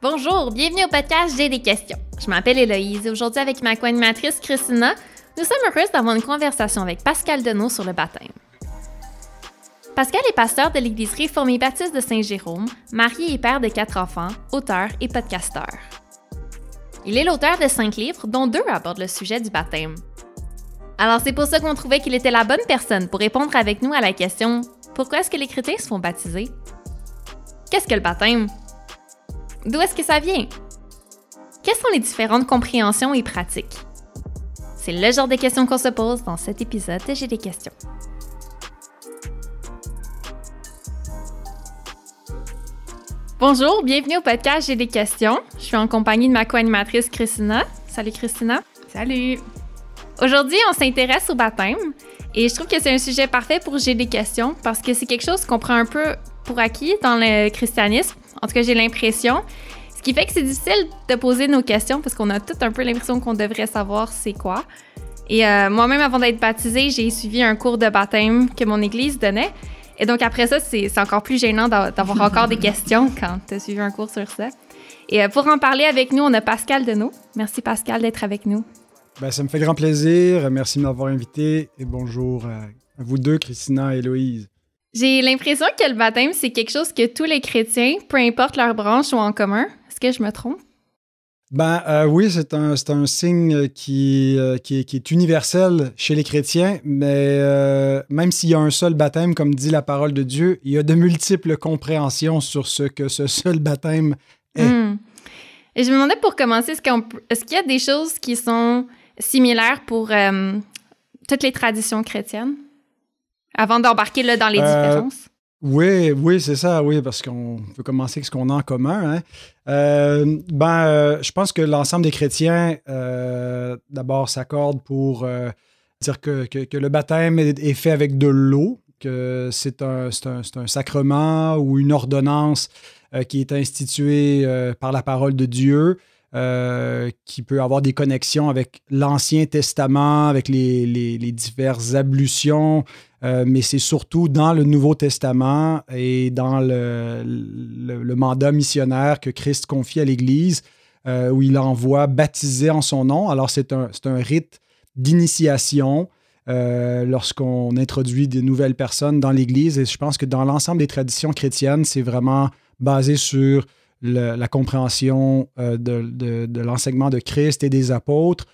Bonjour, bienvenue au podcast J'ai des questions. Je m'appelle Héloïse et aujourd'hui avec ma co-animatrice Christina, nous sommes heureuses d'avoir une conversation avec Pascal Denot sur le baptême. Pascal est pasteur de l'Église réformée baptiste de Saint-Jérôme, marié et père de quatre enfants, auteur et podcasteur. Il est l'auteur de cinq livres, dont deux abordent le sujet du baptême. Alors c'est pour ça qu'on trouvait qu'il était la bonne personne pour répondre avec nous à la question Pourquoi est-ce que les chrétiens se font baptiser? Qu'est-ce que le baptême? D'où est-ce que ça vient? Quelles sont les différentes compréhensions et pratiques? C'est le genre de questions qu'on se pose dans cet épisode de J'ai des questions. Bonjour, bienvenue au podcast J'ai des questions. Je suis en compagnie de ma co-animatrice Christina. Salut Christina. Salut. Aujourd'hui, on s'intéresse au baptême et je trouve que c'est un sujet parfait pour J'ai des questions parce que c'est quelque chose qu'on prend un peu pour acquis dans le christianisme. En tout cas, j'ai l'impression. Ce qui fait que c'est difficile de poser nos questions parce qu'on a tout un peu l'impression qu'on devrait savoir c'est quoi. Et euh, moi-même, avant d'être baptisée, j'ai suivi un cours de baptême que mon église donnait. Et donc après ça, c'est encore plus gênant d'avoir encore des questions quand tu as suivi un cours sur ça. Et euh, pour en parler avec nous, on a Pascal Denot. Merci Pascal d'être avec nous. Ben, ça me fait grand plaisir. Merci de m'avoir invité et bonjour à vous deux, Christina et Héloïse. J'ai l'impression que le baptême, c'est quelque chose que tous les chrétiens, peu importe leur branche, ont en commun. Est-ce que je me trompe? Ben euh, oui, c'est un, un signe qui, euh, qui, est, universel chez les chrétiens, mais euh, même s'il y a un seul baptême, comme dit la parole de Dieu, il y a de multiples compréhensions sur ce que ce seul baptême est. Hmm. Et je me demandais pour commencer, est-ce qu'il y a des choses qui sont similaires pour toutes les traditions chrétiennes? Avant d'embarquer là, dans les euh, différences? Oui, oui, c'est ça, oui, parce qu'on peut commencer avec ce qu'on a en commun. Hein. Euh, ben, euh, je pense que l'ensemble des chrétiens, d'abord, s'accordent pour dire que, que, le baptême est, fait avec de l'eau, que c'est un, un, un, sacrement ou une ordonnance qui est instituée par la parole de Dieu. Qui peut avoir des connexions avec l'Ancien Testament, avec les, les, diverses ablutions, euh, mais c'est surtout dans le Nouveau Testament et dans le, mandat missionnaire que Christ confie à l'Église, euh, où il envoie baptiser en son nom. Alors, c'est un, un, rite d'initiation euh, lorsqu'on introduit des nouvelles personnes dans l'Église. Et je pense que dans l'ensemble des traditions chrétiennes, c'est vraiment basé sur la compréhension de, de, de l'enseignement de Christ et des apôtres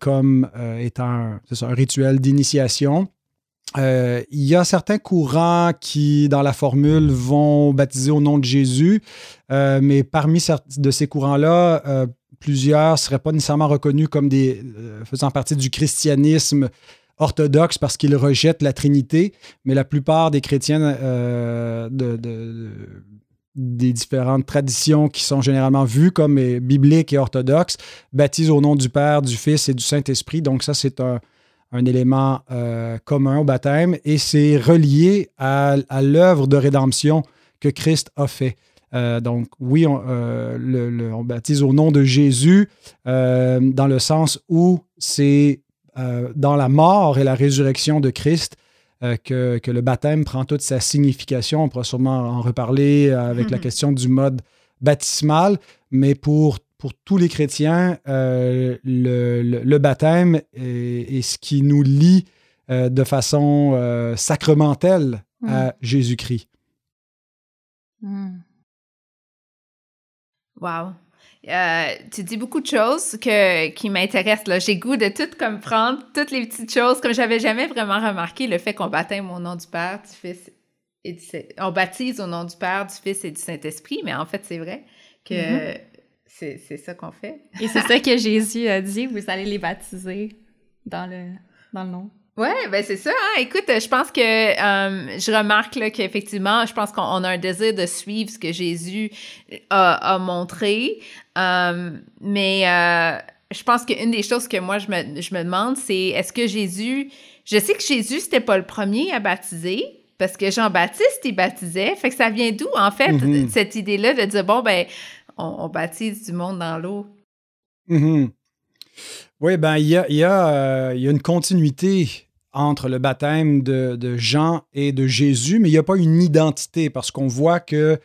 comme étant un, un rituel d'initiation. Euh, il y a certains courants qui, dans la formule, vont baptiser au nom de Jésus, euh, mais parmi de ces courants-là, euh, plusieurs ne seraient pas nécessairement reconnus comme des faisant partie du christianisme orthodoxe parce qu'ils rejettent la Trinité, mais la plupart des chrétiens de, des différentes traditions qui sont généralement vues comme bibliques et orthodoxes baptisent au nom du Père, du Fils et du Saint-Esprit. Donc ça, c'est un un élément euh, commun au baptême et c'est relié à, l'œuvre de rédemption que Christ a fait. Euh, donc oui, euh, on, baptise au nom de Jésus dans le sens où c'est dans la mort et la résurrection de Christ que, que, le baptême prend toute sa signification. On pourra sûrement en reparler avec la mm-hmm. question du mode baptismal, mais pour pour tous les chrétiens, euh, le, baptême est, ce qui nous lie euh, de façon euh, sacramentelle à Jésus-Christ. Hmm. Wow. Tu dis beaucoup de choses que, qui m'intéressent. J'ai goût de tout comprendre, toutes les petites choses, comme j'avais jamais vraiment remarqué le fait qu'on baptême au nom du Père, du Fils et du On baptise au nom du Père, du Fils et du Saint-Esprit, mais en fait, c'est vrai que mm-hmm. C'est ça qu'on fait. Et c'est ça que Jésus a dit, vous allez les baptiser dans le, dans le nom. Oui, ben c'est ça. Hein. Écoute, je pense que euh, je remarque qu'effectivement, je pense qu'on a un désir de suivre ce que Jésus a, montré. Euh, mais euh, je pense qu'une des choses que moi, je me, je me demande, c'est est-ce que Jésus... Je sais que Jésus, c'était pas le premier à baptiser, parce que Jean-Baptiste, il baptisait. Fait que ça vient d'où, en fait, mm-hmm. cette idée-là de dire, bon, ben on, baptise du monde dans l'eau? Mm-hmm. Oui, ben il y a, y, a, y a, une continuité entre le baptême de, Jean et de Jésus, mais il n'y a pas une identité parce qu'on voit que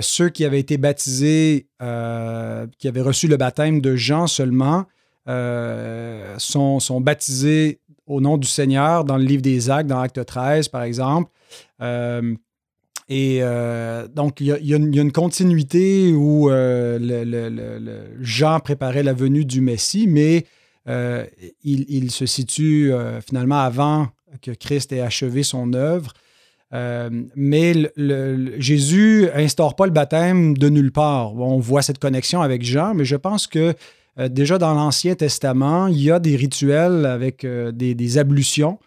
ceux qui avaient été baptisés, qui avaient reçu le baptême de Jean seulement, sont, sont, baptisés au nom du Seigneur dans le livre des Actes, dans Acte 13, par exemple. Et euh, donc, il y, a, une continuité où euh, le, Jean préparait la venue du Messie, mais euh, il, se situe finalement avant que Christ ait achevé son œuvre. mais Jésus instaure pas le baptême de nulle part. On voit cette connexion avec Jean, mais je pense que déjà dans l'Ancien Testament, il y a des rituels avec des, ablutions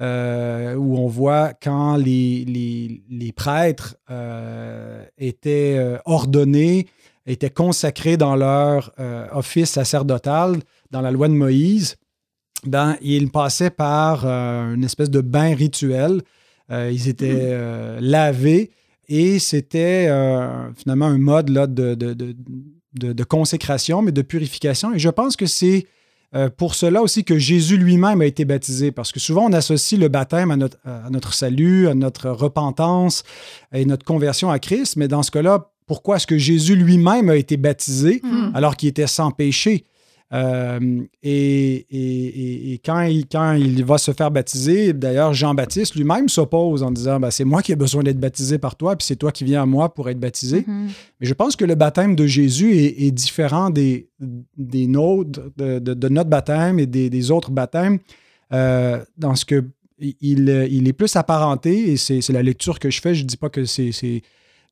euh, où on voit quand les, prêtres euh, étaient euh, ordonnés, étaient consacrés dans leur office sacerdotal, dans la loi de Moïse, ben, ils passaient par une espèce de bain rituel. ils étaient mmh. lavés et c'était finalement un mode là, de, de, de, de, consécration, mais de purification. Et je pense que c'est euh, pour cela aussi que Jésus lui-même a été baptisé, parce que souvent on associe le baptême à notre, à notre salut, à notre repentance et notre conversion à Christ, mais dans ce cas-là, pourquoi est-ce que Jésus lui-même a été baptisé hmm. alors qu'il était sans péché? Euh, et, quand, il, quand, il, va se faire baptiser, d'ailleurs, Jean-Baptiste lui-même s'oppose en disant ben, C'est moi qui ai besoin d'être baptisé par toi, puis c'est toi qui viens à moi pour être baptisé. Mm-hmm. Mais je pense que le baptême de Jésus est, différent des, des nôtres, de, notre baptême et des, autres baptêmes, euh, dans ce que il, il, est plus apparenté, et c'est la lecture que je fais. Je ne dis pas que c'est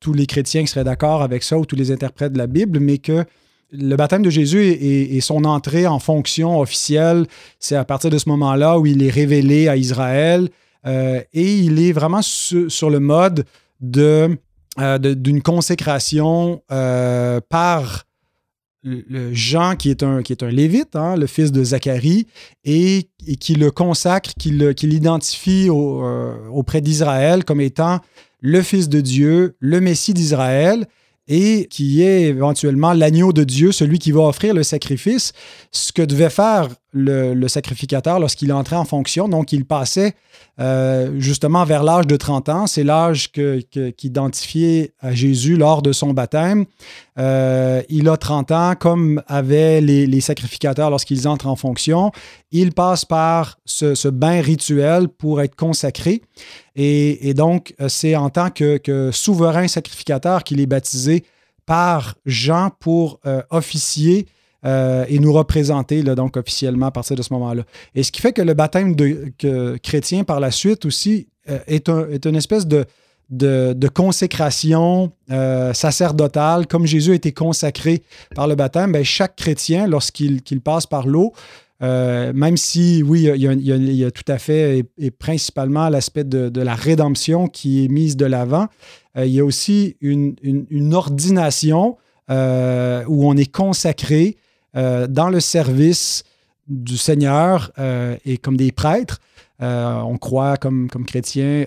tous les chrétiens qui seraient d'accord avec ça ou tous les interprètes de la Bible, mais que le baptême de Jésus et, son entrée en fonction officielle, c'est à partir de ce moment-là où il est révélé à Israël euh, et il est vraiment sur le mode de, euh, d'une consécration euh, par Jean, qui est un, qui est un lévite, hein, le fils de Zacharie, et, qui le consacre, qui l'identifie auprès d'Israël comme étant le fils de Dieu, le Messie d'Israël et qui est éventuellement l'agneau de Dieu, celui qui va offrir le sacrifice, ce que devait faire le, sacrificateur lorsqu'il entrait en fonction. Donc, il passait euh, justement vers l'âge de 30 ans. C'est l'âge qu'identifiait à Jésus lors de son baptême. Euh, il a 30 ans, comme avaient les, sacrificateurs lorsqu'ils entrent en fonction. Il passe par ce, bain rituel pour être consacré. Et, donc, c'est en tant que, souverain sacrificateur qu'il est baptisé par Jean pour euh, officier euh, et nous représenter là, donc officiellement à partir de ce moment-là. Et ce qui fait que le baptême de, chrétien par la suite aussi euh, est, est, une espèce de, de, consécration euh, sacerdotale. Comme Jésus a été consacré par le baptême, ben, chaque chrétien, lorsqu'il passe par l'eau, même si, oui, il y, a, tout à fait et, principalement l'aspect de, la rédemption qui est mise de l'avant, il y a aussi une, une ordination où on est consacré euh, dans le service du Seigneur euh, et comme des prêtres. Euh, on croit comme, comme chrétiens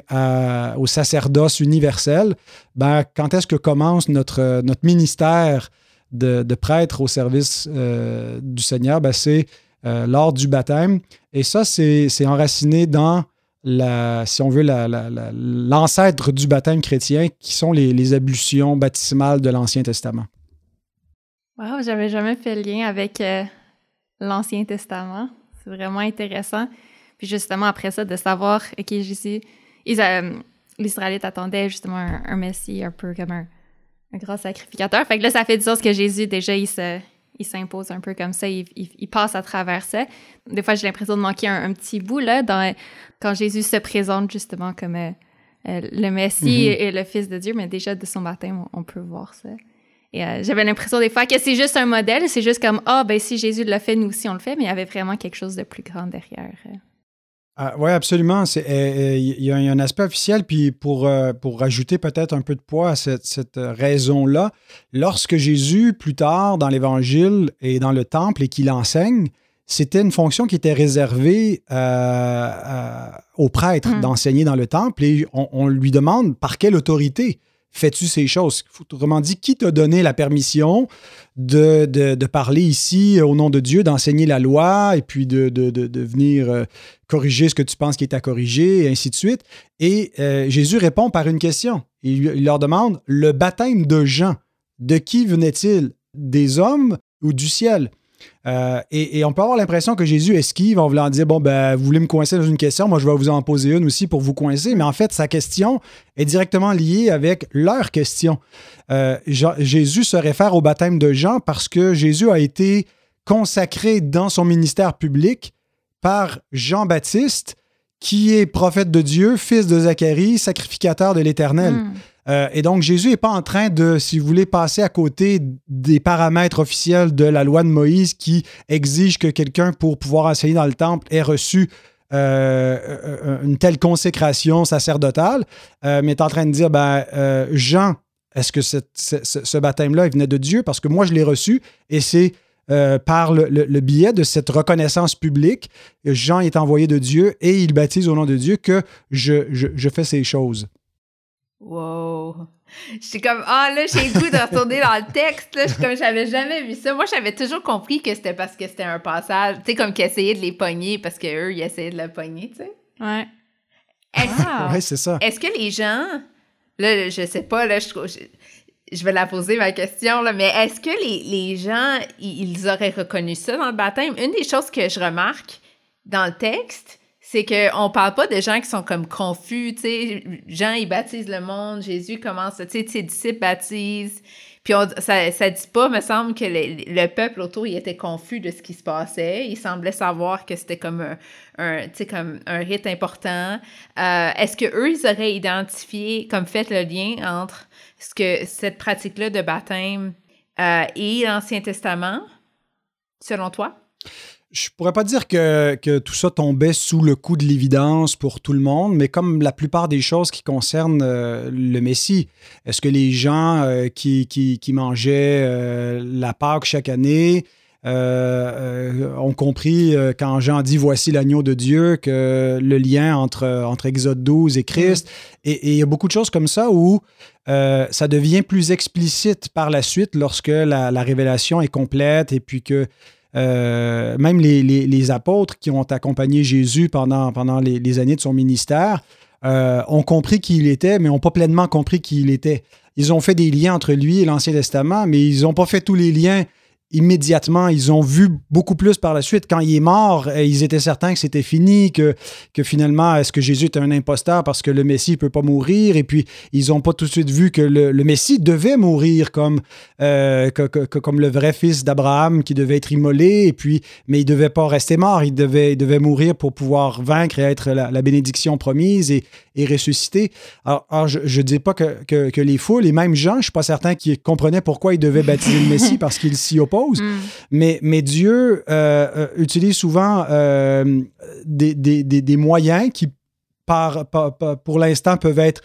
au sacerdoce universel. Ben, quand est-ce que commence notre, notre ministère de, de prêtre au service du Seigneur? Ben, c'est lors du baptême. Et ça, c'est enraciné dans la, si on veut, l'ancêtre du baptême chrétien, qui sont les, les ablutions baptismales de l'Ancien Testament. Wow, j'avais jamais fait le lien avec euh, l'Ancien Testament. C'est vraiment intéressant. Puis justement, après ça, de savoir, OK, Jésus, euh, l'Israélite attendait justement un, Messie un peu comme un, un, grand sacrificateur. Fait que là, ça fait du sens que Jésus, déjà, il se il s'impose un peu comme ça, il, il, passe à travers ça. Des fois, j'ai l'impression de manquer un, petit bout, là, dans, quand Jésus se présente justement comme euh, le Messie mm-hmm. et le Fils de Dieu, mais déjà de son baptême, on peut voir ça. Euh, j'avais l'impression des fois que c'est juste un modèle, c'est juste comme ah ben si Jésus l'a fait, nous aussi on le fait, mais il y avait vraiment quelque chose de plus grand derrière. Ah, oui, absolument. Euh, euh, il y, a un aspect officiel, puis pour, pour rajouter peut-être un peu de poids à cette, raison-là, lorsque Jésus, plus tard dans l'Évangile et dans le Temple, et qu'il enseigne, c'était une fonction qui était réservée aux prêtres hmm. d'enseigner dans le Temple, et on, lui demande par quelle autorité fais-tu ces choses? Autrement dit, qui t'a donné la permission de, de, parler ici au nom de Dieu, d'enseigner la loi et puis de, de venir euh, corriger ce que tu penses qui est à corriger et ainsi de suite? Et euh, Jésus répond par une question. Il leur demande, le baptême de Jean, de qui venait-il? Des hommes ou du ciel? Euh, et, on peut avoir l'impression que Jésus esquive en voulant dire Bon, ben, vous voulez me coincer dans une question, moi je vais vous en poser une aussi pour vous coincer. Mais en fait, sa question est directement liée avec leur question. Euh, Jésus se réfère au baptême de Jean parce que Jésus a été consacré dans son ministère public par Jean-Baptiste, qui est prophète de Dieu, fils de Zacharie, sacrificateur de l'Éternel. Hmm. Euh, et donc, Jésus n'est pas en train de, si vous voulez, passer à côté des paramètres officiels de la loi de Moïse qui exige que quelqu'un, pour pouvoir enseigner dans le temple, ait reçu euh, euh, une telle consécration sacerdotale, mais est en train de dire, ben, Jean, est-ce que ce, baptême-là, il venait de Dieu? Parce que moi, je l'ai reçu et c'est par le, biais de cette reconnaissance publique, Jean est envoyé de Dieu et il baptise au nom de Dieu que je, je fais ces choses. Wow! Je suis comme, ah là, j'ai le goût de retourner dans le texte. Là. Je suis comme, j'avais jamais vu ça. Moi, j'avais toujours compris que c'était parce que c'était un passage, tu sais, comme qu'ils essayaient de les pogner parce qu'eux, ils essayaient de le pogner, tu sais. Ouais. Est-ce, c'est ça. Est-ce que les gens, là, je sais pas, là, je, je, vais la poser ma question, là, mais est-ce que les, les gens, ils auraient reconnu ça dans le baptême? Une des choses que je remarque dans le texte, c'est qu'on parle pas de gens qui sont comme confus, tu sais, Jean, il baptise le monde, Jésus commence, tu sais, ses disciples baptisent, puis ça, ça dit pas, me semble, que le, peuple autour, il était confus de ce qui se passait, il semblait savoir que c'était comme un, sais, comme un rite important. Euh, est-ce que eux, ils auraient identifié, comme fait le lien entre ce que cette pratique-là de baptême euh, et l'Ancien Testament, selon toi? Je pourrais pas dire que, tout ça tombait sous le coup de l'évidence pour tout le monde, mais comme la plupart des choses qui concernent euh, le Messie, est-ce que les gens euh, qui, mangeaient euh, la Pâque chaque année ont compris quand Jean dit Voici l'agneau de Dieu, que le lien entre, entre Exode 12 et Christ, mm. et il y a beaucoup de choses comme ça où ça devient plus explicite par la suite lorsque la, la révélation est complète et puis que euh, même les, apôtres qui ont accompagné Jésus pendant, les, années de son ministère euh, ont compris qui il était, mais n'ont pas pleinement compris qui il était. Ils ont fait des liens entre lui et l'Ancien Testament, mais ils n'ont pas fait tous les liens immédiatement. Ils ont vu beaucoup plus par la suite. Quand il est mort, euh, ils étaient certains que c'était fini, que, que finalement, est-ce que Jésus est un imposteur parce que le Messie ne peut pas mourir? Et puis, ils n'ont pas tout de suite vu que le, Messie devait mourir comme, euh, comme le vrai fils d'Abraham qui devait être immolé, et puis, mais il ne devait pas rester mort. Il devait, il devait mourir pour pouvoir vaincre et être la, bénédiction promise et, et ressusciter. Alors, je ne dis pas que, que, les foules, les mêmes gens, je ne suis pas certain qu'ils comprenaient pourquoi ils devaient baptiser le Messie parce qu'ils s'y Mm. Mais, mais Dieu euh, euh, utilise souvent euh, des, des, des, moyens qui, par, pour l'instant, peuvent être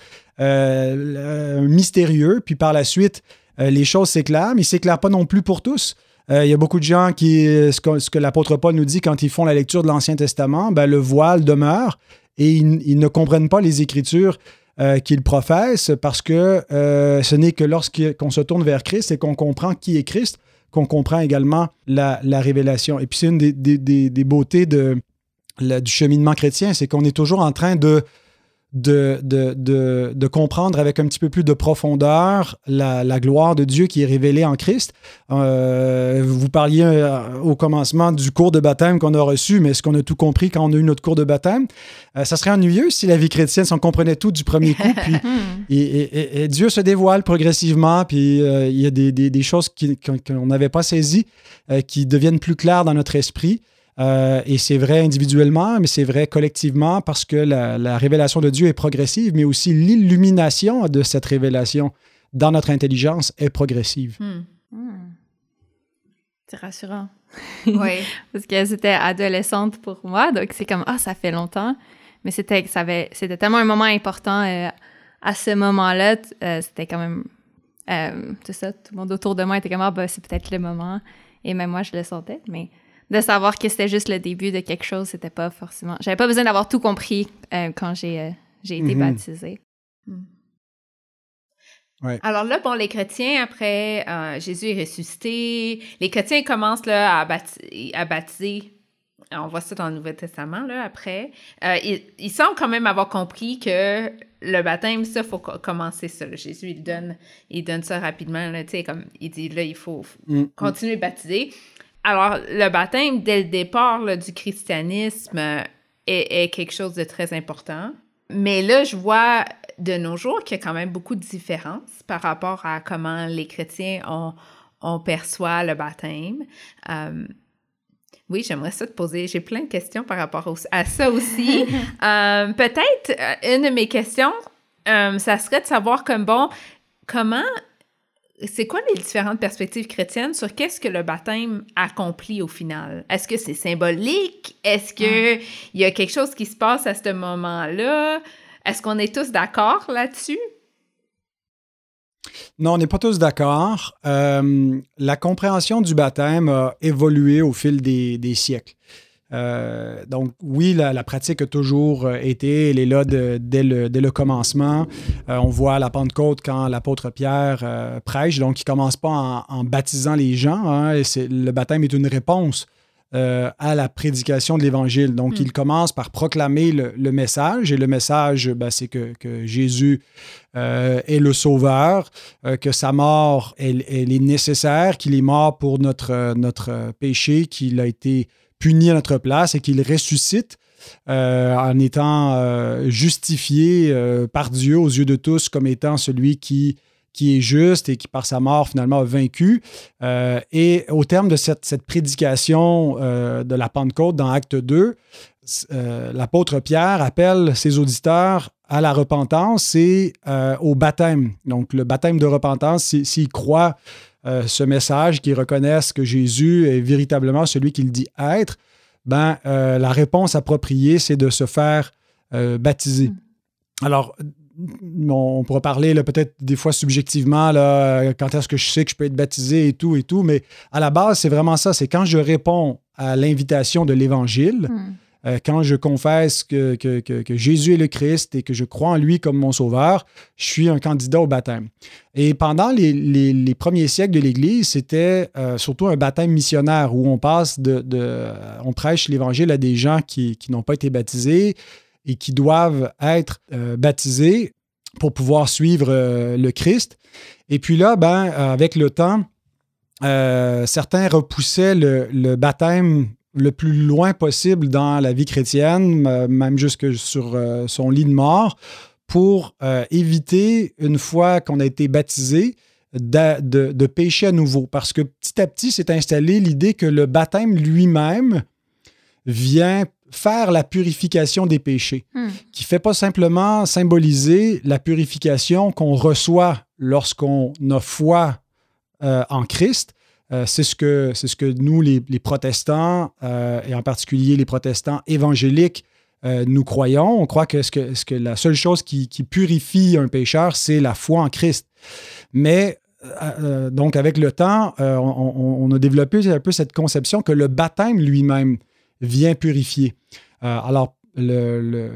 mystérieux, puis par la suite, les choses s'éclairent, mais ils ne s'éclairent pas non plus pour tous. Il y a beaucoup de gens qui, ce que, l'apôtre Paul nous dit quand ils font la lecture de l'Ancien Testament, ben, le voile demeure et ils, ne comprennent pas les Écritures qu'ils professent parce que ce n'est que lorsqu'on se tourne vers Christ et qu'on comprend qui est Christ qu'on comprend également la, révélation. Et puis c'est une des, beautés du cheminement chrétien, c'est qu'on est toujours en train de de, de, de, comprendre avec un petit peu plus de profondeur la, gloire de Dieu qui est révélée en Christ. Euh, vous parliez euh, au commencement du cours de baptême qu'on a reçu, mais est-ce qu'on a tout compris quand on a eu notre cours de baptême? Euh, ça serait ennuyeux si la vie chrétienne, si on comprenait tout du premier coup. Puis, et, Dieu se dévoile progressivement, puis il y a des, des, des choses qu'on n'avait pas saisies qui deviennent plus claires dans notre esprit. Euh, et c'est vrai individuellement, mais c'est vrai collectivement parce que la, révélation de Dieu est progressive, mais aussi l'illumination de cette révélation dans notre intelligence est progressive. Hmm. C'est rassurant. Oui. parce que c'était adolescente pour moi, donc c'est comme, ah, ça fait longtemps. Mais c'était c'était tellement un moment important euh, à ce moment-là. Euh, c'était quand même. tout ça, tout le monde autour de moi était comme, ah, ben, c'est peut-être le moment. Et même moi, je le sentais. Mais de savoir que c'était juste le début de quelque chose, c'était pas forcément. J'avais pas besoin d'avoir tout compris euh, quand j'ai euh, j'ai été mm-hmm. baptisée. Hmm. Alors là, bon, les chrétiens, après Jésus est ressuscité, les chrétiens commencent là, à, à baptiser on voit ça dans le Nouveau Testament, là, après. Euh, ils, semblent quand même avoir compris que le baptême, ça, il faut commencer ça. Jésus, il donne, il donne ça rapidement, là, comme il dit, là, il faut mm, mm. continuer à baptiser. Alors, le baptême, dès le départ du christianisme, est, quelque chose de très important. Mais là, je vois de nos jours qu'il y a quand même beaucoup de différences par rapport à comment les chrétiens ont, on perçoit le baptême. Euh, oui, j'aimerais ça te poser. J'ai plein de questions par rapport à ça aussi. Euh, peut-être euh, une de mes questions, euh, ça serait de savoir comme bon, comment, c'est quoi les différentes perspectives chrétiennes sur qu'est-ce que le baptême accomplit au final? Est-ce que c'est symbolique? Est-ce qu'il y a quelque chose qui se passe à ce moment-là? Est-ce qu'on est tous d'accord là-dessus? Non, on n'est pas tous d'accord. Euh, la compréhension du baptême a évolué au fil des, siècles. Euh, donc oui, la, pratique a toujours euh, été, elle est là dès, le, commencement. on voit à la Pentecôte quand l'apôtre Pierre prêche, donc il ne commence pas en, baptisant les gens. Hein, le baptême est une réponse euh, à la prédication de l'Évangile. Donc, hmm. il commence par proclamer le, message, et le message, ben, c'est que, Jésus euh, est le Sauveur, euh, que sa mort, elle, est nécessaire, qu'il est mort pour notre, notre péché, qu'il a été puni à notre place et qu'il ressuscite. en étant justifié par Dieu aux yeux de tous comme étant celui qui est juste et qui, par sa mort, finalement, a vaincu. Euh, et au terme de cette, prédication euh, de la Pentecôte dans Acte 2, euh, l'apôtre Pierre appelle ses auditeurs à la repentance et au baptême. Donc, le baptême de repentance, s'ils croient ce message, qu'ils reconnaissent que Jésus est véritablement celui qu'il dit être, ben, la réponse appropriée, c'est de se faire baptiser. Mm. Alors, on pourra parler peut-être des fois subjectivement, là, quand est-ce que je sais que je peux être baptisé et tout et tout, mais à la base, c'est vraiment ça. C'est quand je réponds à l'invitation de l'Évangile, hmm. Euh, quand je confesse que, Jésus est le Christ et que je crois en lui comme mon sauveur, je suis un candidat au baptême. Et pendant les, premiers siècles de l'Église, c'était euh, surtout un baptême missionnaire où on passe de, on prêche l'Évangile à des gens qui, n'ont pas été baptisés et qui doivent être euh, baptisés pour pouvoir suivre euh, le Christ. Et puis là, ben, euh, avec le temps, certains repoussaient le, baptême le plus loin possible dans la vie chrétienne, même jusque sur son lit de mort, pour éviter, une fois qu'on a été baptisé, de, de, de, pécher à nouveau. Parce que petit à petit s'est installée l'idée que le baptême lui-même vient faire la purification des péchés, hmm. qui ne fait pas simplement symboliser la purification qu'on reçoit lorsqu'on a foi euh, en Christ. Euh, c'est ce, que, ce que nous, les, protestants, euh, et en particulier les protestants évangéliques, nous croyons. On croit que, ce que, ce que la seule chose qui, purifie un pécheur, c'est la foi en Christ. Mais donc, avec le temps, on, on, a développé un peu cette conception que le baptême lui-même vient purifier. Euh, alors, le,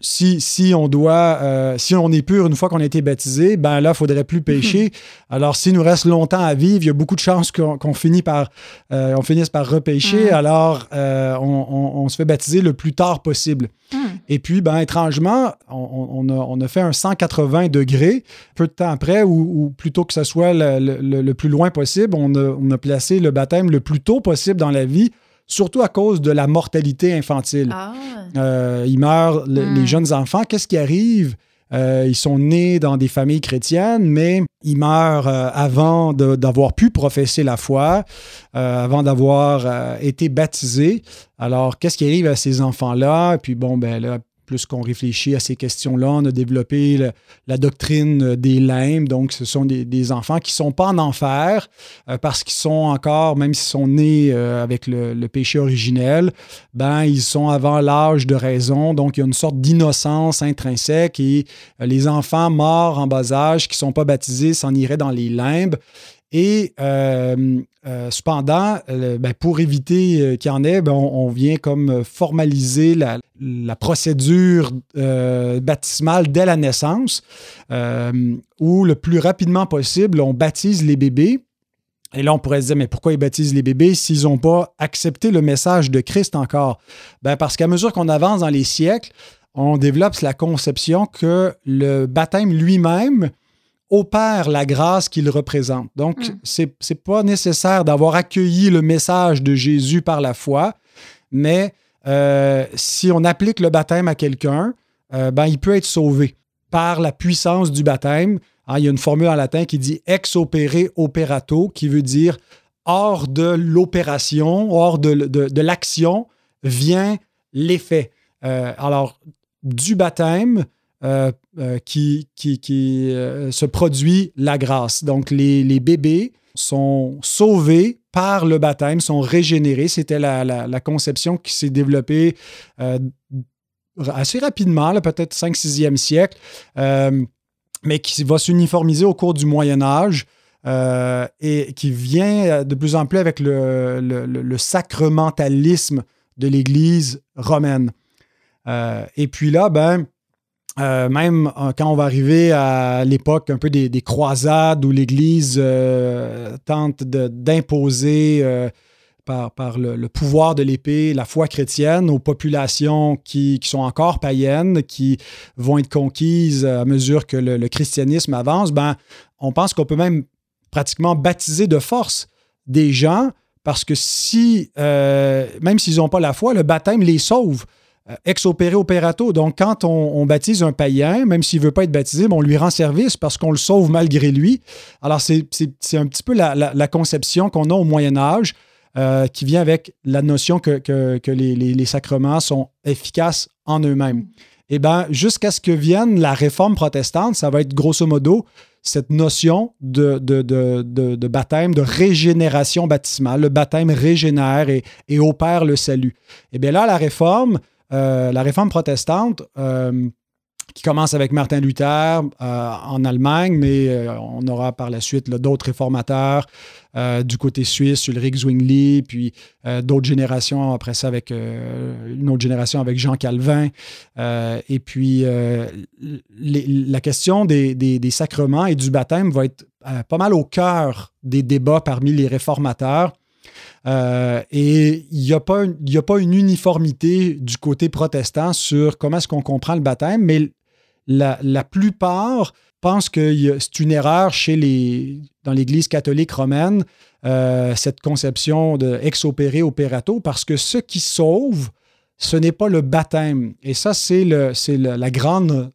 si, si, on doit, euh, si on est pur une fois qu'on a été baptisé, ben là, il ne faudrait plus pécher. Alors, s'il nous reste longtemps à vivre, il y a beaucoup de chances qu'on finisse par, euh, on finisse par repêcher. Alors, on, se fait baptiser le plus tard possible. Hmm. Et puis, ben, étrangement, on, a, fait un 180 degrés peu de temps après, ou, plutôt que ce soit le, plus loin possible, on on a placé le baptême le plus tôt possible dans la vie surtout à cause de la mortalité infantile. Ah. Euh, ils meurent, les hmm. jeunes enfants. Qu'est-ce qui arrive? Euh, ils sont nés dans des familles chrétiennes, mais ils meurent euh, avant d'avoir pu professer la foi, avant d'avoir été baptisés. Alors, qu'est-ce qui arrive à ces enfants-là? Puis, bon, ben là, plus qu'on réfléchit à ces questions-là, on a développé la doctrine des limbes. Donc, ce sont des, enfants qui ne sont pas en enfer euh, parce qu'ils sont encore, même s'ils sont nés euh, avec le, péché originel, ben, ils sont avant l'âge de raison. Donc, il y a une sorte d'innocence intrinsèque et euh, les enfants morts en bas âge qui ne sont pas baptisés s'en iraient dans les limbes. Et cependant, ben, pour éviter qu'il y en ait, ben, on, vient comme formaliser la, la procédure euh, baptismale dès la naissance, euh, où le plus rapidement possible, on baptise les bébés. Et là, on pourrait se dire, mais pourquoi ils baptisent les bébés s'ils n'ont pas accepté le message de Christ encore? Ben parce qu'à mesure qu'on avance dans les siècles, on développe la conception que le baptême lui-même opère la grâce qu'il représente. Donc, mm. ce c'est pas nécessaire d'avoir accueilli le message de Jésus par la foi, mais euh, si on applique le baptême à quelqu'un, euh, ben, il peut être sauvé par la puissance du baptême. Hein, il y a une formule en latin qui dit ex opere operato, qui veut dire hors de l'opération, hors de, l'action, vient l'effet. Euh, alors, du baptême qui, se produit la grâce. Donc, les bébés sont sauvés par le baptême, sont régénérés. C'était la, conception qui s'est développée euh, assez rapidement, peut-être 5-6e siècle, euh, mais qui va s'uniformiser au cours du Moyen Âge. Euh, et qui vient de plus en plus avec le, sacramentalisme de l'Église romaine. et puis là, ben, euh, même euh, quand on va arriver à l'époque un peu des, croisades où l'Église euh, tente d'imposer par, le, pouvoir de l'épée la foi chrétienne aux populations qui, sont encore païennes, qui vont être conquises à mesure que le, christianisme avance, ben, on pense qu'on peut même pratiquement baptiser de force des gens parce que si, même s'ils n'ont pas la foi, le baptême les sauve. Euh, ex opere operato. Donc, quand on, baptise un païen, même s'il ne veut pas être baptisé, on lui rend service parce qu'on le sauve malgré lui. Alors, c'est un petit peu la, conception qu'on a au Moyen Âge euh, qui vient avec la notion que, les, sacrements sont efficaces en eux-mêmes. Eh bien, jusqu'à ce que vienne la réforme protestante, ça va être grosso modo cette notion de, de, baptême, de régénération baptismale. Le baptême régénère et, et opère le salut. Eh bien là, la réforme, euh, la réforme protestante, euh, qui commence avec Martin Luther euh, en Allemagne, mais on aura par la suite d'autres réformateurs du côté suisse, Ulrich Zwingli, puis d'autres générations après ça avec une autre génération avec Jean Calvin. et puis la question des, sacrements et du baptême va être pas mal au cœur des débats parmi les réformateurs. Euh, et il n'y a, pas une uniformité du côté protestant sur comment est-ce qu'on comprend le baptême, mais la, plupart pensent que c'est une erreur chez les, dans l'Église catholique romaine, euh, cette conception de ex opere operato, parce que ce qui sauve, ce n'est pas le baptême. Et ça, c'est la grande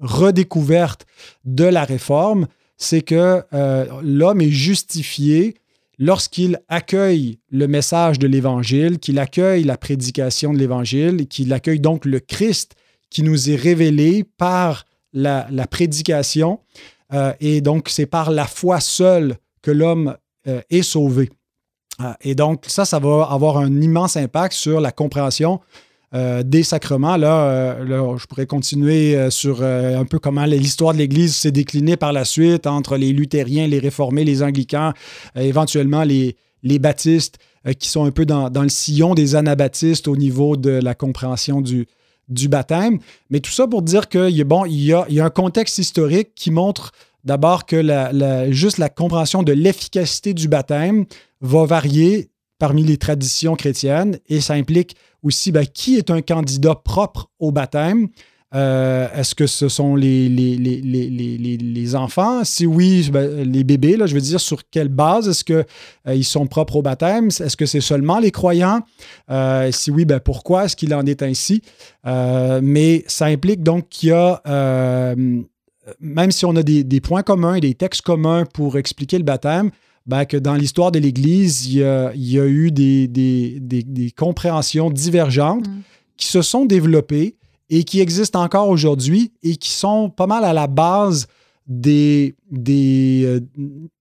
redécouverte de la réforme, c'est que euh, l'homme est justifié lorsqu'il accueille le message de l'Évangile, qu'il accueille la prédication de l'Évangile, qu'il accueille donc le Christ qui nous est révélé par la, prédication, euh, et donc c'est par la foi seule que l'homme euh, est sauvé. Euh, et donc ça, ça va avoir un immense impact sur la compréhension euh, des sacrements. Euh, je pourrais continuer euh, sur un peu comment l'histoire de l'Église s'est déclinée par la suite entre les luthériens, les réformés, les anglicans, éventuellement les, baptistes, qui sont un peu dans, le sillon des anabaptistes au niveau de la compréhension du, baptême. Mais tout ça pour dire qu'il y, a, un contexte historique qui montre d'abord que juste la compréhension de l'efficacité du baptême va varier parmi les traditions chrétiennes et ça implique aussi ben, qui est un candidat propre au baptême? Euh, est-ce que ce sont les, enfants? Si oui, ben, les bébés, là, je veux dire, sur quelle base est-ce qu'ils euh, sont propres au baptême? Est-ce que c'est seulement les croyants? Euh, si oui, ben, pourquoi est-ce qu'il en est ainsi? mais ça implique donc qu'il y a, même si on a des, points communs des textes communs pour expliquer le baptême, ben, que dans l'histoire de l'Église, il y a, eu des, compréhensions divergentes mm. qui se sont développées et qui existent encore aujourd'hui et qui sont pas mal à la base des, des,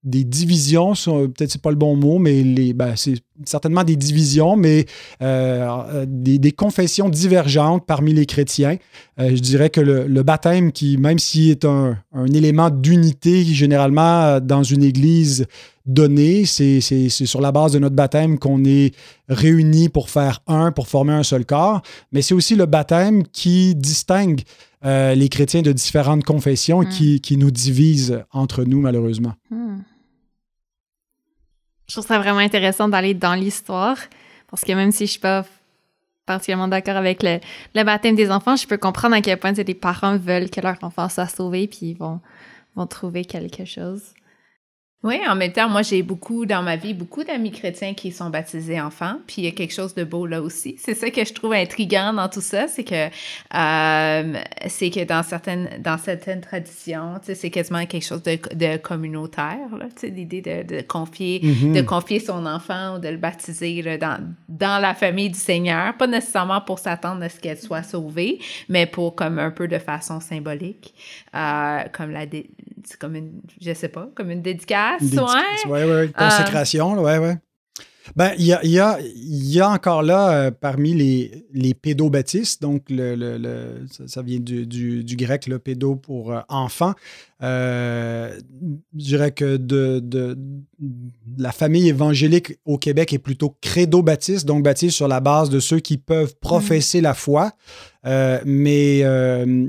des divisions, peut-être c'est pas le bon mot, mais les, ben, c'est certainement des divisions, mais des, des, confessions divergentes parmi les chrétiens. je dirais que le, le, baptême, qui, même s'il est un, un élément d'unité généralement dans une église donné. C'est sur la base de notre baptême qu'on est réunis pour faire un, pour former un seul corps. Mais c'est aussi le baptême qui distingue euh, les chrétiens de différentes confessions qui, hmm. qui, nous divise entre nous, malheureusement. Hmm. Je trouve ça vraiment intéressant d'aller dans l'histoire parce que même si je suis pas particulièrement d'accord avec le, baptême des enfants, je peux comprendre à quel point des parents veulent que leur enfant soit sauvé puis ils vont trouver quelque chose. Oui, en même temps, moi, j'ai beaucoup dans ma vie, beaucoup d'amis chrétiens qui sont baptisés enfants, puis il y a quelque chose de beau là aussi. C'est ça que je trouve intriguant dans tout ça, c'est que euh, c'est que dans certaines dans certaines traditions, c'est quasiment quelque chose de, de communautaire, l'idée de, de confier mm-hmm. de confier son enfant ou de le baptiser là, dans dans la famille du Seigneur, pas nécessairement pour s'attendre à ce qu'elle soit sauvée, mais pour comme un peu de façon symbolique, euh, comme la comme une je sais pas, comme une dédicace oui, oui, ouais. Consécration, oui, oui. Ben, il y a, y, a, y a, encore là, euh, parmi les, les pédobaptistes, donc le, le, ça, vient du, du, grec, le pédo pour euh, enfant. Euh, je dirais que de, de, la famille évangélique au Québec est plutôt credo-baptiste, donc baptiste sur la base de ceux qui peuvent professer mm. la foi. mais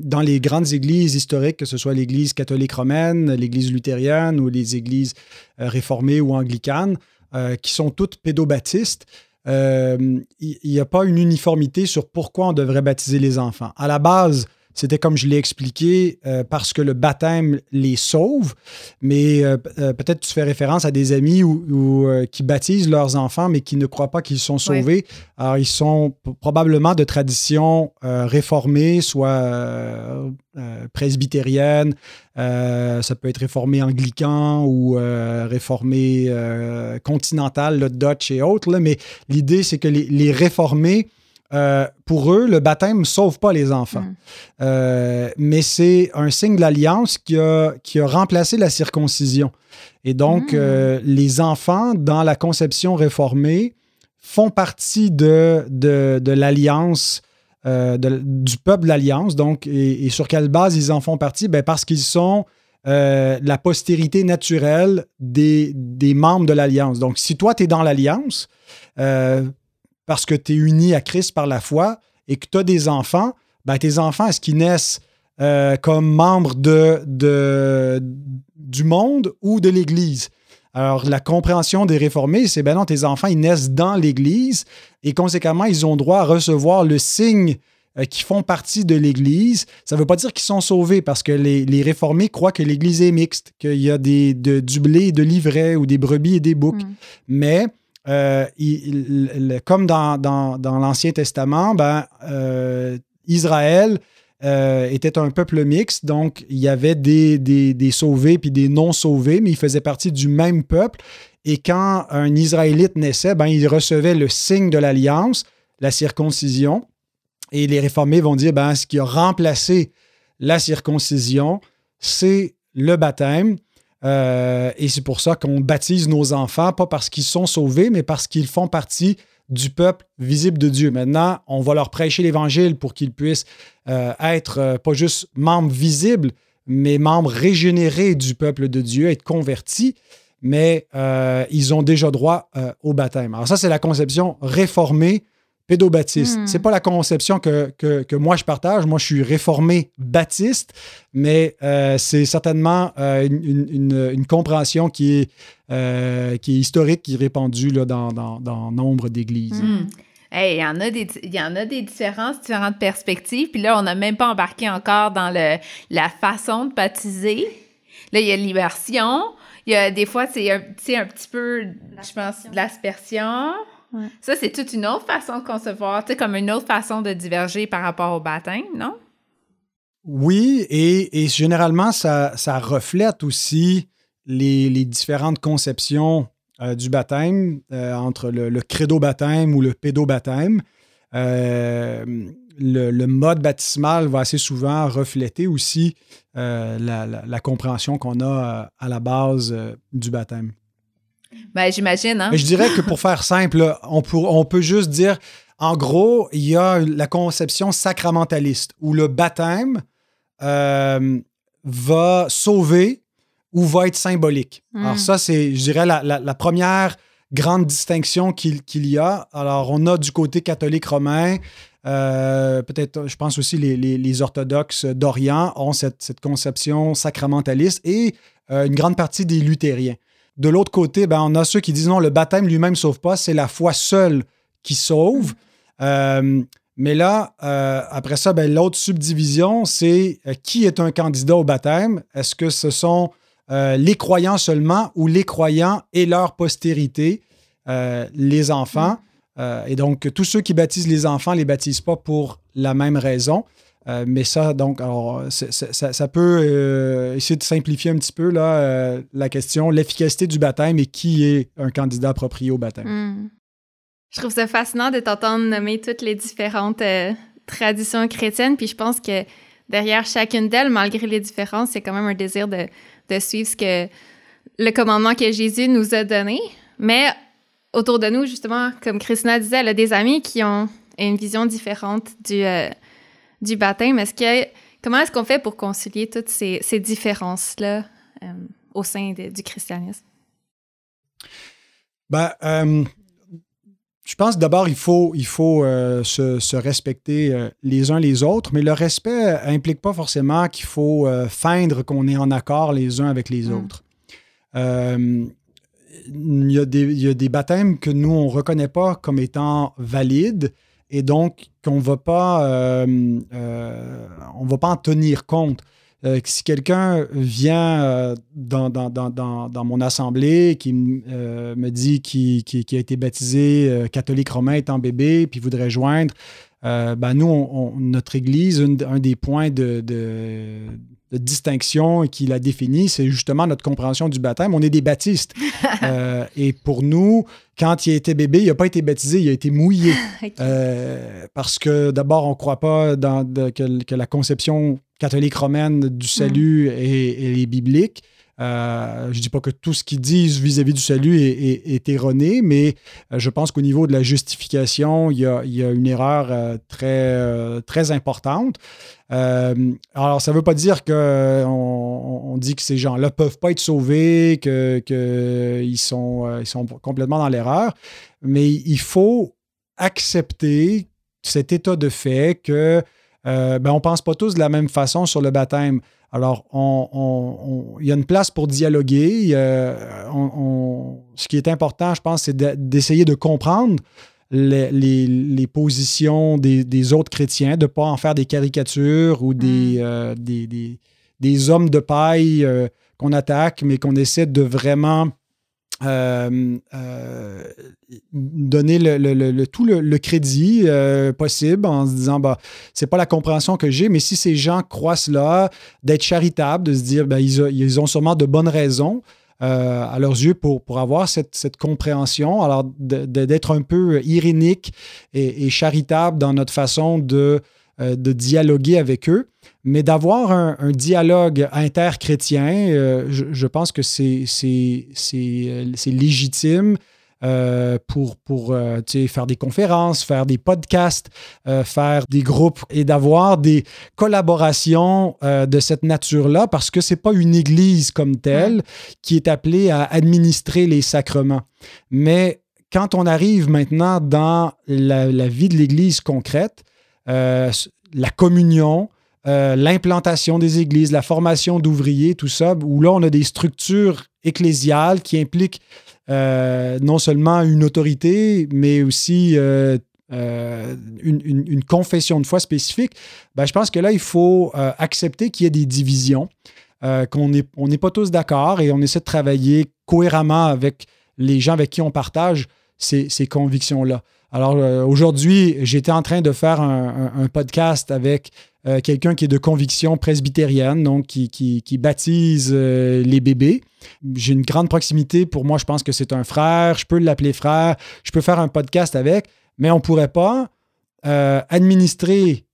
dans les grandes églises historiques, que ce soit l'Église catholique romaine, l'Église luthérienne ou les églises réformées ou anglicanes, euh, qui sont toutes pédobaptistes, euh, il n'y a pas une uniformité sur pourquoi on devrait baptiser les enfants. À la base, c'était comme je l'ai expliqué, euh, parce que le baptême les sauve, mais euh, euh, peut-être tu fais référence à des amis ou, qui baptisent leurs enfants, mais qui ne croient pas qu'ils sont sauvés. Alors, ils sont probablement de tradition réformée, soit presbytérienne, ça peut être réformé anglican ou réformé continental, le Dutch et autres, mais l'idée, c'est que les, les réformés euh, pour eux, le baptême ne sauve pas les enfants. Hmm. Euh, mais c'est un signe de l'alliance qui a, qui a remplacé la circoncision. Et donc, hmm. euh, les enfants, dans la conception réformée, font partie de, de, l'alliance, du peuple de l'alliance. Donc, et, sur quelle base ils en font partie? Ben parce qu'ils sont la postérité naturelle des, des membres de l'alliance. Donc, si toi, tu es dans l'alliance, parce que tu es uni à Christ par la foi et que tu as des enfants, ben, tes enfants, est-ce qu'ils naissent euh, comme membres de, de, du monde ou de l'Église? Alors, la compréhension des réformés, c'est ben non, tes enfants, ils naissent dans l'Église et conséquemment, ils ont droit à recevoir le signe euh, qui font partie de l'Église. Ça ne veut pas dire qu'ils sont sauvés parce que les, les réformés croient que l'Église est mixte, qu'il y a des, de, du blé et de l'ivraie ou des brebis et des boucs. Mm. Mais euh, comme dans, l'Ancien Testament, ben, euh, Israël euh, était un peuple mixte, donc il y avait des, des, sauvés puis des non-sauvés, mais ils faisaient partie du même peuple. Et quand un Israélite naissait, ben, il recevait le signe de l'alliance, la circoncision. Et les réformés vont dire, ben, ce qui a remplacé la circoncision, c'est le baptême. Euh, et c'est pour ça qu'on baptise nos enfants, pas parce qu'ils sont sauvés, mais parce qu'ils font partie du peuple visible de Dieu. Maintenant, on va leur prêcher l'Évangile pour qu'ils puissent euh, être euh, pas juste membres visibles, mais membres régénérés du peuple de Dieu, être convertis, mais ils ont déjà droit au baptême. Alors ça, c'est la conception réformée pédobaptiste. Hmm. C'est pas la conception que, que, moi je partage. Moi, je suis réformé baptiste, mais euh, c'est certainement euh, une, une, compréhension qui est, euh, qui est historique, qui est répandue là, dans, dans, dans nombre d'églises. Hmm. il y, en a des, il y en a des différences, différentes perspectives. Puis là, on n'a même pas embarqué encore dans le, la façon de baptiser. Là, il y a l'immersion. Il y a des fois, c'est un, un petit peu, je pense, de l'aspersion. Ça, c'est toute une autre façon de concevoir, tu sais, comme une autre façon de diverger par rapport au baptême, non? Oui, et, généralement, ça, reflète aussi les, différentes conceptions euh, du baptême, euh, entre le, credo-baptême ou le pédo-baptême. le, mode baptismal va assez souvent refléter aussi la, compréhension qu'on a à la base du baptême. Ben, j'imagine. Hein? je dirais que pour faire simple, on, on peut juste dire, en gros, il y a la conception sacramentaliste où le baptême euh, va sauver ou va être symbolique. Hmm. Alors ça, c'est, je dirais, la, première grande distinction qu'il y a. Alors, on a du côté catholique romain, euh, peut-être, je pense aussi les, les, orthodoxes d'Orient ont cette, cette, conception sacramentaliste et euh, une grande partie des luthériens. De l'autre côté, ben, on a ceux qui disent non, le baptême lui-même ne sauve pas, c'est la foi seule qui sauve. Euh, mais là, euh, après ça, ben, l'autre subdivision, c'est euh, qui est un candidat au baptême? Est-ce que ce sont les croyants seulement ou les croyants et leur postérité, les enfants? et donc, tous ceux qui baptisent les enfants ne les baptisent pas pour la même raison. Euh, mais ça, donc, alors, ça, peut euh, essayer de simplifier un petit peu là, euh, la question, l'efficacité du baptême et qui est un candidat approprié au baptême. Hmm. Je trouve ça fascinant de t'entendre nommer toutes les différentes traditions chrétiennes, puis je pense que derrière chacune d'elles, malgré les différences, c'est quand même un désir de, de, suivre ce que le commandement que Jésus nous a donné. Mais autour de nous, justement, comme Christina disait, elle a des amis qui ont une vision différente du du baptême. Est-ce que, comment est-ce qu'on fait pour concilier toutes ces, différences-là euh, au sein du christianisme? Ben, euh, je pense d'abord, il faut, il faut euh, se, respecter les uns les autres, mais le respect implique pas forcément qu'il faut feindre qu'on est en accord les uns avec les mm. autres. Il y, a des, il y, a des, baptêmes que nous, on ne reconnaît pas comme étant valides et donc qu'on va pas, euh, euh, on va pas en tenir compte. Euh, si quelqu'un vient dans, dans, dans, dans, mon assemblée qui me dit qu'il a été baptisé catholique romain étant bébé, puis voudrait joindre, ben nous, notre Église, un des points de, de distinction qui la définit, c'est justement notre compréhension du baptême. On est des baptistes. Euh, et pour nous, quand il a été bébé, il n'a pas été baptisé, il a été mouillé. Euh, parce que d'abord, on ne croit pas dans, que, la conception catholique romaine du salut mm. est, biblique. Euh, je ne dis pas que tout ce qu'ils disent vis-à-vis du salut est, erroné, mais euh, je pense qu'au niveau de la justification, il y a, une erreur euh, très, très importante. alors, ça ne veut pas dire qu'on on dit que ces gens-là ne peuvent pas être sauvés, qu'ils que sont, sont complètement dans l'erreur, mais il faut accepter cet état de fait que ben, on ne pense pas tous de la même façon sur le baptême. Alors, il y a une place pour dialoguer. ce qui est important, je pense, c'est d'essayer de, comprendre les, positions des, autres chrétiens, de ne pas en faire des caricatures ou des, mm. euh, hommes de paille euh, qu'on attaque, mais qu'on essaie de vraiment euh, euh, donner tout le, crédit euh, possible en se disant bah c'est pas la compréhension que j'ai mais si ces gens croient cela d'être charitables de se dire ben, ils, ont sûrement de bonnes raisons à leurs yeux pour avoir cette, compréhension. Alors d'être un peu irénique et, charitable dans notre façon de, de dialoguer avec eux mais d'avoir un, dialogue interchrétien, euh, je, pense que c'est euh, légitime. Euh, pour, pour faire des conférences, faire des podcasts, faire des groupes et d'avoir des collaborations de cette nature-là parce que ce n'est pas une église comme telle qui est appelée à administrer les sacrements. Mais quand on arrive maintenant dans la, la vie de l'église concrète, la communion, euh, l'implantation des églises, la formation d'ouvriers, tout ça, où là, on a des structures ecclésiales qui impliquent euh, non seulement une autorité, mais aussi euh, une, confession de foi spécifique. Ben, je pense que là, il faut accepter qu'il y ait des divisions, qu'on n'est pas tous d'accord et on essaie de travailler cohéremment avec les gens avec qui on partage ces convictions-là. Alors aujourd'hui, j'étais en train de faire un podcast avec euh, quelqu'un qui est de conviction presbytérienne, donc qui, baptise euh, les bébés. J'ai une grande proximité. Pour moi, je pense que c'est un frère. Je peux l'appeler frère. Je peux faire un podcast avec, mais on ne pourrait pas administrer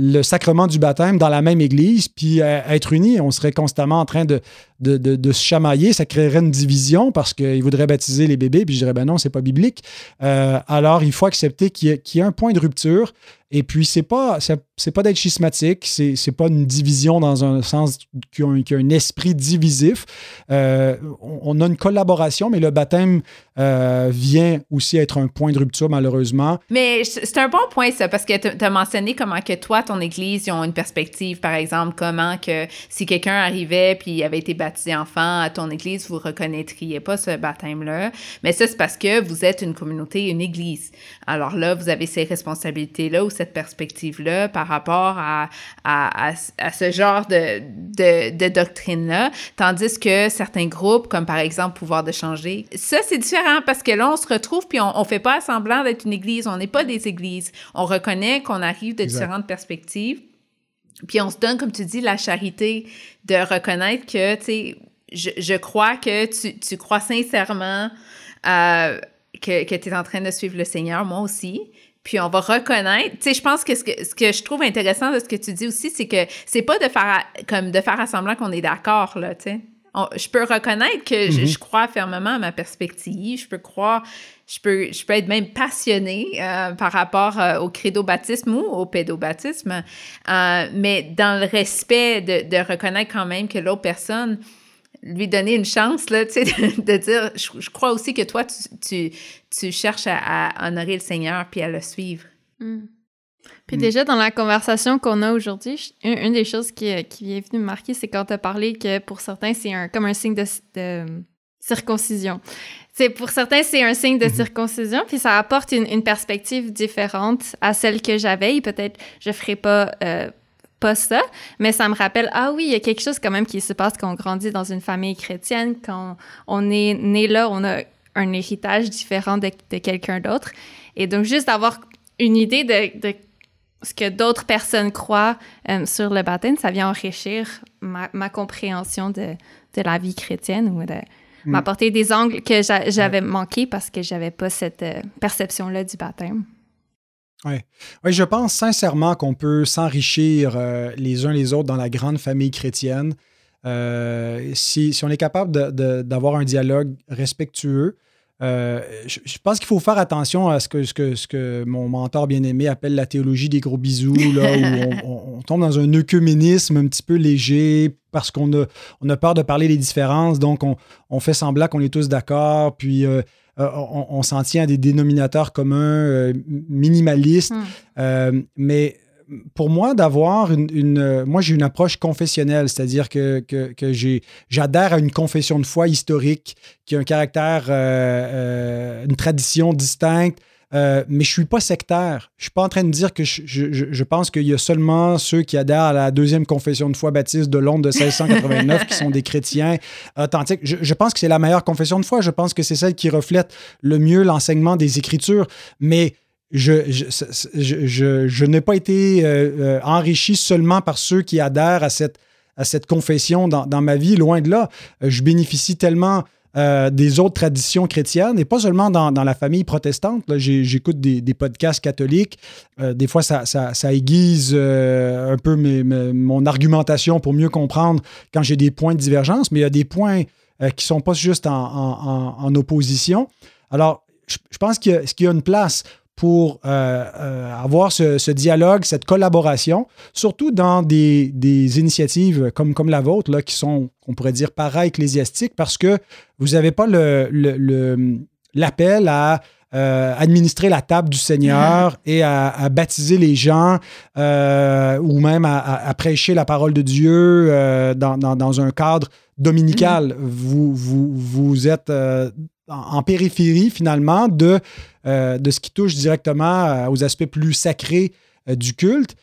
le sacrement du baptême dans la même église, puis être unis. On serait constamment en train de, se chamailler. Ça créerait une division parce qu'ils voudraient baptiser les bébés, puis je dirais, ben non, c'est pas biblique. alors, il faut accepter qu'il y, ait un point de rupture. Et puis, c'est pas, c'est pas d'être schismatique, c'est, c'est pas une division dans un sens qui a un, esprit divisif. Euh, on, a une collaboration, mais le baptême euh, vient aussi être un point de rupture, malheureusement. Mais c'est un bon point, ça, parce que tu as mentionné comment que toi, ton Église, ils ont une perspective, par exemple, comment que si quelqu'un arrivait puis avait été baptisé enfant à ton Église, vous reconnaîtriez pas ce baptême-là. Mais ça, c'est parce que vous êtes une communauté, une Église. Alors là, vous avez ces responsabilités-là cette perspective-là par rapport à, à, à, ce genre de, de, de doctrine-là, tandis que certains groupes, comme par exemple Pouvoir de changer, ça, c'est différent parce que là, on se retrouve puis on ne fait pas semblant d'être une église, on n'est pas des églises. On reconnaît qu'on arrive de différentes perspectives. Puis on se donne, comme tu dis, la charité de reconnaître que, tu sais, je, je, crois que tu, tu crois sincèrement euh, que, que tu es en train de suivre le Seigneur, moi aussi puis on va reconnaître. Tu sais, je pense que ce, que ce que je trouve intéressant de ce que tu dis aussi, c'est que c'est pas de faire comme de faire semblant qu'on est d'accord là, tu sais. je peux reconnaître que je, mm-hmm. crois fermement à ma perspective. Je peux croire, je peux, je peux être même passionnée euh, par rapport euh, au credo-baptisme ou au pédobaptisme, euh, mais dans le respect de, de reconnaître quand même que l'autre personne lui donner une chance, là, tu sais, de, dire, je, crois aussi que toi, tu, tu, cherches à, honorer le Seigneur puis à le suivre. Hmm. Puis hmm. déjà, dans la conversation qu'on a aujourd'hui, une, des choses qui, qui est venue me marquer, c'est quand tu as parlé que pour certains, c'est un, comme un signe de, de circoncision. C'est, pour certains, c'est un signe de hmm. circoncision, puis ça apporte une, une, perspective différente à celle que j'avais. Et peut-être, je ferai pas euh, pas ça, mais ça me rappelle, ah oui, il y a quelque chose quand même qui se passe quand on grandit dans une famille chrétienne, quand on est né là, on a un héritage différent de, quelqu'un d'autre. Et donc, juste d'avoir une idée de, ce que d'autres personnes croient euh, sur le baptême, ça vient enrichir ma, compréhension de, la vie chrétienne ou de mm. m'apporter des angles que j'avais manqués parce que j'avais pas cette euh, perception-là du baptême. Oui. Je pense sincèrement qu'on peut s'enrichir euh, les uns les autres dans la grande famille chrétienne. Euh, si, si, on est capable d'avoir un dialogue respectueux, euh, je, pense qu'il faut faire attention à ce que, ce que, ce que mon mentor bien-aimé appelle la théologie des gros bisous, là, où on, tombe dans un œcuménisme un petit peu léger parce qu'on a, on a peur de parler des différences, donc on, on fait semblant qu'on est tous d'accord, puis euh, on, s'en tient à des dénominateurs communs euh, minimalistes. Hmm. Euh, mais pour moi, d'avoir une, Moi, j'ai une approche confessionnelle, c'est-à-dire que, que, j'adhère à une confession de foi historique qui a un caractère, une tradition distincte, euh, mais je ne suis pas sectaire. Je ne suis pas en train de dire que je, pense qu'il y a seulement ceux qui adhèrent à la deuxième confession de foi baptiste de Londres de 1689 qui sont des chrétiens authentiques. Je, pense que c'est la meilleure confession de foi. Je pense que c'est celle qui reflète le mieux l'enseignement des Écritures. Mais je, je, n'ai pas été euh, euh, enrichi seulement par ceux qui adhèrent à cette, à cette confession dans, dans ma vie. Loin de là, je bénéficie tellement euh, des autres traditions chrétiennes, et pas seulement dans, la famille protestante. J'écoute des, podcasts catholiques. Euh, des fois, ça, aiguise euh, un peu mon argumentation pour mieux comprendre quand j'ai des points de divergence, mais il y a des points qui ne sont pas juste en, opposition. Alors, je, pense qu'il y, a une place pour euh, euh, avoir ce, dialogue, cette collaboration, surtout dans des, initiatives comme, comme la vôtre, là, qui sont, on pourrait dire, para-ecclésiastiques, parce que vous n'avez pas l'appel le, à euh, administrer la table du Seigneur et à, baptiser les gens ou même à, prêcher la parole de Dieu dans, un cadre dominical. Vous, vous, vous êtes en, périphérie finalement de, euh, de ce qui touche directement euh, aux aspects plus sacrés euh, du culte.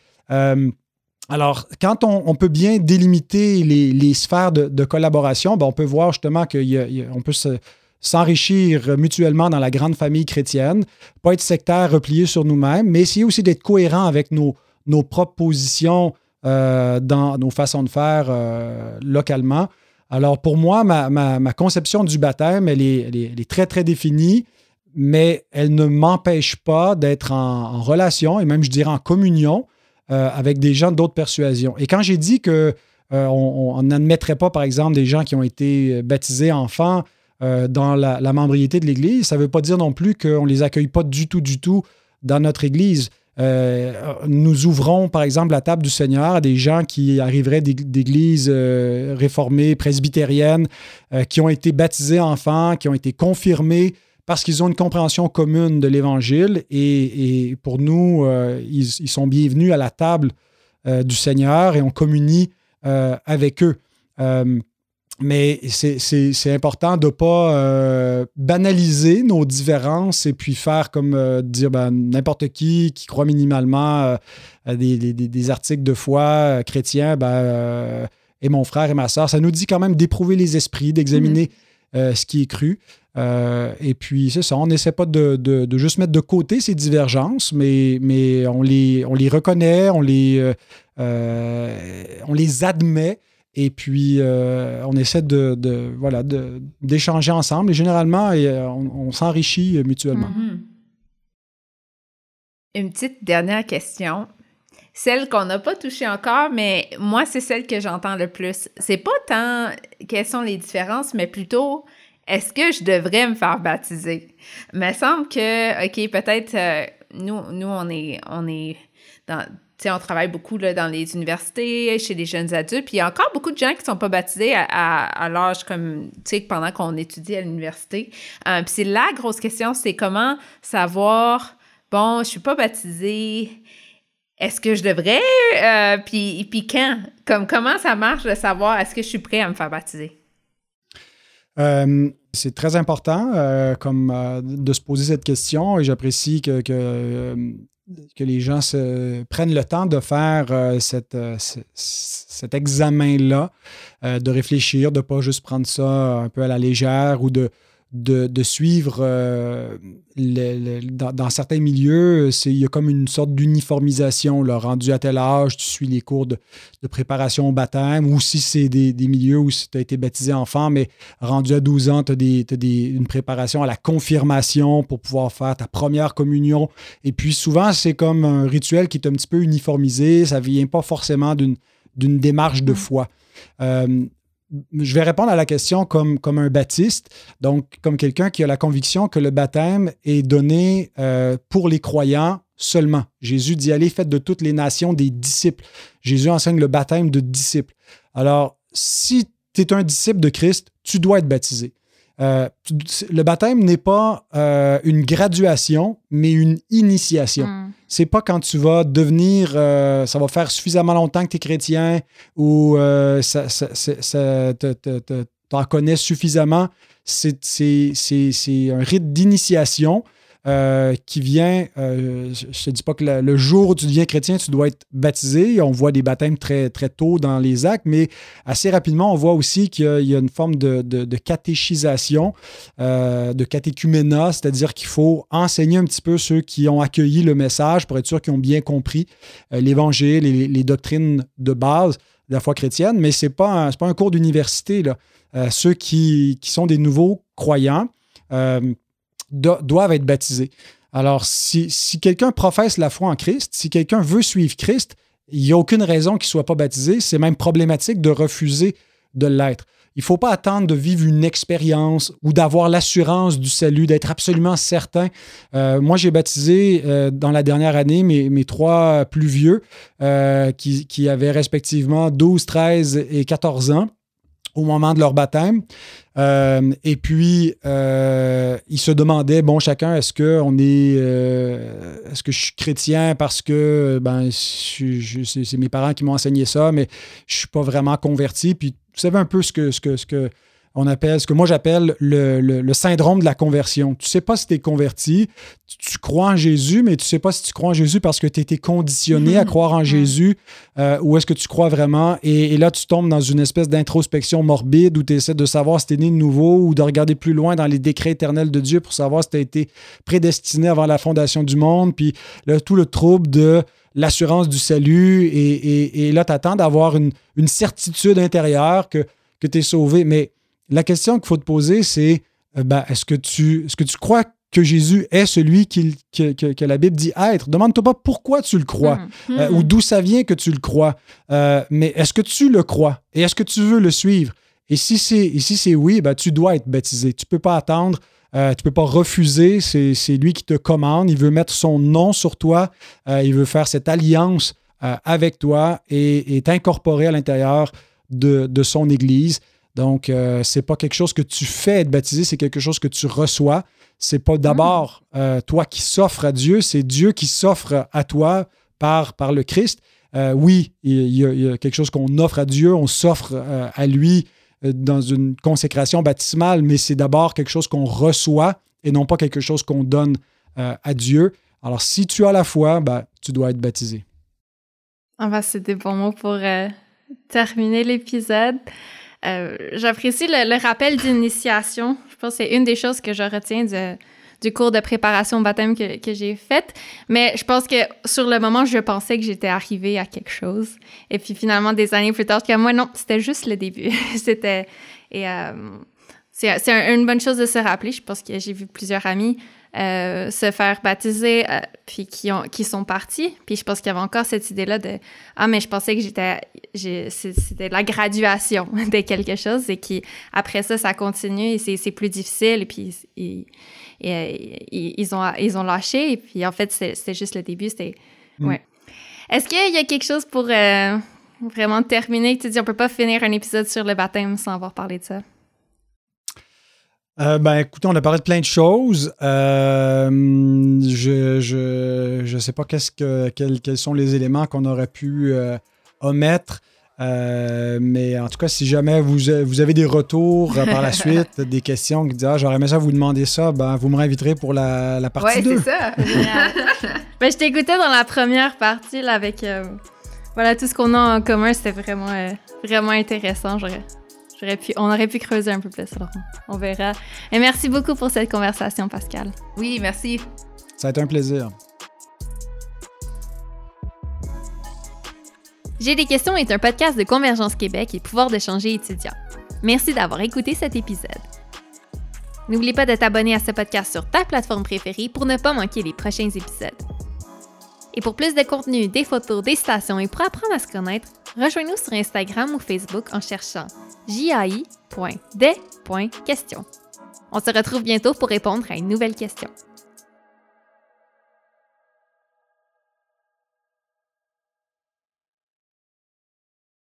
alors, quand on, peut bien délimiter les, sphères de, collaboration, ben, on peut voir justement qu'on peut s'enrichir mutuellement dans la grande famille chrétienne, pas être sectaire, replié sur nous-mêmes, mais essayer aussi d'être cohérent avec nos, nos propres positions dans nos façons de faire localement. Alors, pour moi, ma, conception du baptême, elle est, très, très définie, mais elle ne m'empêche pas d'être en, relation et même, je dirais, en communion avec des gens d'autres persuasions. Et quand j'ai dit que on n'admettrait pas, par exemple, des gens qui ont été baptisés enfants dans la, la, membriété de l'Église, ça ne veut pas dire non plus qu'on ne les accueille pas du tout, du tout dans notre Église. Euh, nous ouvrons, par exemple, la table du Seigneur à des gens qui arriveraient d'églises euh, réformées, presbytériennes, euh, qui ont été baptisés enfants, qui ont été confirmés parce qu'ils ont une compréhension commune de l'Évangile. Et, pour nous, ils, sont bienvenus à la table du Seigneur et on communie avec eux. Mais c'est important de ne pas euh, banaliser nos différences et puis faire comme euh, dire ben, n'importe qui qui croit minimalement à euh, des, articles de foi chrétiens ben, et mon frère et ma soeur. Ça nous dit quand même d'éprouver les esprits, d'examiner mm-hmm. ce qui est cru. et puis, c'est ça, on n'essaie pas de, juste mettre de côté ces divergences, mais, mais on, les, on les reconnaît, on les, on les admet et puis, euh, on essaie de, voilà, d'échanger ensemble. Et généralement, euh, on, s'enrichit mutuellement. Mm-hmm. Une petite dernière question. Celle qu'on n'a pas touchée encore, mais moi, c'est celle que j'entends le plus. C'est pas tant quelles sont les différences, mais plutôt est-ce que je devrais me faire baptiser? Il me semble que, OK, peut-être, euh, nous, nous, on est, on est dans, on travaille beaucoup là, dans les universités, chez les jeunes adultes, puis il y a encore beaucoup de gens qui ne sont pas baptisés à, l'âge comme, pendant qu'on étudie à l'université. Euh, puis c'est la grosse question, c'est comment savoir, bon, je suis pas baptisée, est-ce que je devrais, euh, puis, puis quand? Comme, comment ça marche de savoir, est-ce que je suis prêt à me faire baptiser? Euh, c'est très important comme de se poser cette question et j'apprécie que que les gens se prennent le temps de faire euh, euh, cet examen-là, euh, de réfléchir, de ne pas juste prendre ça un peu à la légère ou de, de, suivre euh, dans, certains milieux, il y a comme une sorte d'uniformisation. Rendu à tel âge, tu suis les cours de, préparation au baptême, ou si c'est des, milieux où tu as été baptisé enfant, mais rendu à 12 ans, tu as, une préparation à la confirmation pour pouvoir faire ta première communion. Et puis souvent, c'est comme un rituel qui est un petit peu uniformisé, ça ne vient pas forcément d'une démarche de foi. Euh, je vais répondre à la question comme, comme un baptiste, donc comme quelqu'un qui a la conviction que le baptême est donné euh, pour les croyants seulement. Jésus dit allez, faites de toutes les nations des disciples. Jésus enseigne le baptême de disciples. Alors, si tu es un disciple de Christ, tu dois être baptisé. Euh, le baptême n'est pas euh, une graduation, mais une initiation. Hmm. C'est pas quand tu vas devenir, euh, ça va faire suffisamment longtemps que tu es chrétien ou ça, ça, ça t'en connais suffisamment. C'est un rite d'initiation euh, qui vient, euh, je ne te dis pas que le jour où tu deviens chrétien, tu dois être baptisé. On voit des baptêmes très, très tôt dans les actes, mais assez rapidement, on voit aussi qu'il y, a une forme de, de, catéchisation, euh, de catéchuménat, c'est-à-dire qu'il faut enseigner un petit peu ceux qui ont accueilli le message pour être sûr qu'ils ont bien compris l'Évangile et les, doctrines de base de la foi chrétienne, mais ce n'est pas, pas, un cours d'université. ceux qui, qui, sont des nouveaux croyants, doivent être baptisés. Alors, si, quelqu'un professe la foi en Christ, si quelqu'un veut suivre Christ, il n'y a aucune raison qu'il ne soit pas baptisé. C'est même problématique de refuser de l'être. Il ne faut pas attendre de vivre une expérience ou d'avoir l'assurance du salut, d'être absolument certain. Euh, moi, j'ai baptisé euh, dans la dernière année mes, trois plus vieux euh, qui, qui, avaient respectivement 12, 13 et 14 ans au moment de leur baptême. Euh, et puis, euh, ils se demandaient, bon, chacun, est-ce que on est, euh, est-ce que je suis chrétien parce que, ben, c'est mes parents qui m'ont enseigné ça, mais je suis pas vraiment converti. Puis, vous savez un peu ce que, ce que, ce que on appelle ce que moi j'appelle le, syndrome de la conversion. Tu ne sais pas si tu es converti, tu, crois en Jésus, mais tu ne sais pas si tu crois en Jésus parce que tu été conditionné à mhm. croire en Jésus euh, ou est-ce que tu crois vraiment? Et, là, tu tombes dans une espèce d'introspection morbide où tu essaies de savoir si tu es né de nouveau ou de regarder plus loin dans les décrets éternels de Dieu pour savoir si tu as été prédestiné avant la fondation du monde. Puis là, tout le trouble de l'assurance du salut. Et, là, tu attends d'avoir une, certitude intérieure que, que tu es sauvé. Mais la question qu'il faut te poser, c'est euh, ben, est-ce que, tu, est-ce que tu crois que Jésus est celui que, la Bible dit être? Demande-toi pas pourquoi tu le crois mm. euh, ou d'où ça vient que tu le crois, euh, mais est-ce que tu le crois? Et est-ce que tu veux le suivre? Et si c'est si oui, ben, tu dois être baptisé. Tu ne peux pas attendre. Euh, tu ne peux pas refuser, c'est lui qui te commande, il veut mettre son nom sur toi, il veut faire cette alliance avec toi et, t'incorporer à l'intérieur de, de, son Église. Donc, ce n'est pas quelque chose que tu fais être baptisé, c'est quelque chose que tu reçois c'est pas d'abord euh, toi qui s'offres à Dieu, c'est Dieu qui s'offre à toi par, par le Christ. Euh, oui, il y, a, quelque chose qu'on offre à Dieu, on s'offre euh, à lui dans une consécration baptismale, mais c'est d'abord quelque chose qu'on reçoit et non pas quelque chose qu'on donne à Dieu. Alors, si tu as la foi, ben, tu dois être baptisé. Ah ben, c'est des bons mots pour terminer l'épisode. J'apprécie le, rappel d'initiation je pense que c'est une des choses que je retiens du cours de préparation au baptême que, que j'ai fait. Mais je pense que sur le moment, je pensais que j'étais arrivée à quelque chose. Et puis finalement, des années plus tard, que moi, non, c'était juste le début. c'était. Et euh, c'est une bonne chose de se rappeler. Je pense que j'ai vu plusieurs amis euh, se faire baptiser, euh, puis qui, ont, qui sont partis. Puis je pense qu'il y avait encore cette idée-là de Ah, mais je pensais que j'étais. C'était la graduation de quelque chose et qui, après ça, ça continue et c'est plus difficile. Et puis ils, ils, ont, ils ont lâché. Et puis en fait, c'était juste le début. C'était. Mm. Ouais. Est-ce qu'il y a quelque chose pour euh, vraiment terminer? Tu dis on peut pas finir un épisode sur le baptême sans avoir parlé de ça? Euh, ben, écoutez, on a parlé de plein de choses. Euh, je je je sais pas qu'est-ce que quels, quels sont les éléments qu'on aurait pu euh, omettre. mais en tout cas, si jamais vous, vous avez des retours par la suite, des questions qui disent ah, j'aurais aimé ça vous demander ça, ben, vous me réinviterez pour la, la partie 2. Oui, c'est ça. ben, je t'écoutais dans la première partie là, avec voilà, tout ce qu'on a en commun. C'était vraiment, vraiment intéressant. J'aurais on aurait pu creuser un peu plus, alors on verra. Et merci beaucoup pour cette conversation, Pascal. Oui, merci. Ça a été un plaisir. J'ai des questions est un podcast de Convergence Québec et pouvoir d'échanger étudiants. Merci d'avoir écouté cet épisode. N'oublie pas de t'abonner à ce podcast sur ta plateforme préférée pour ne pas manquer les prochains épisodes. Et pour plus de contenu, des photos, des stations et pour apprendre à se connaître, rejoins-nous sur Instagram ou Facebook en cherchant jai.des.question. On se retrouve bientôt pour répondre à une nouvelle question.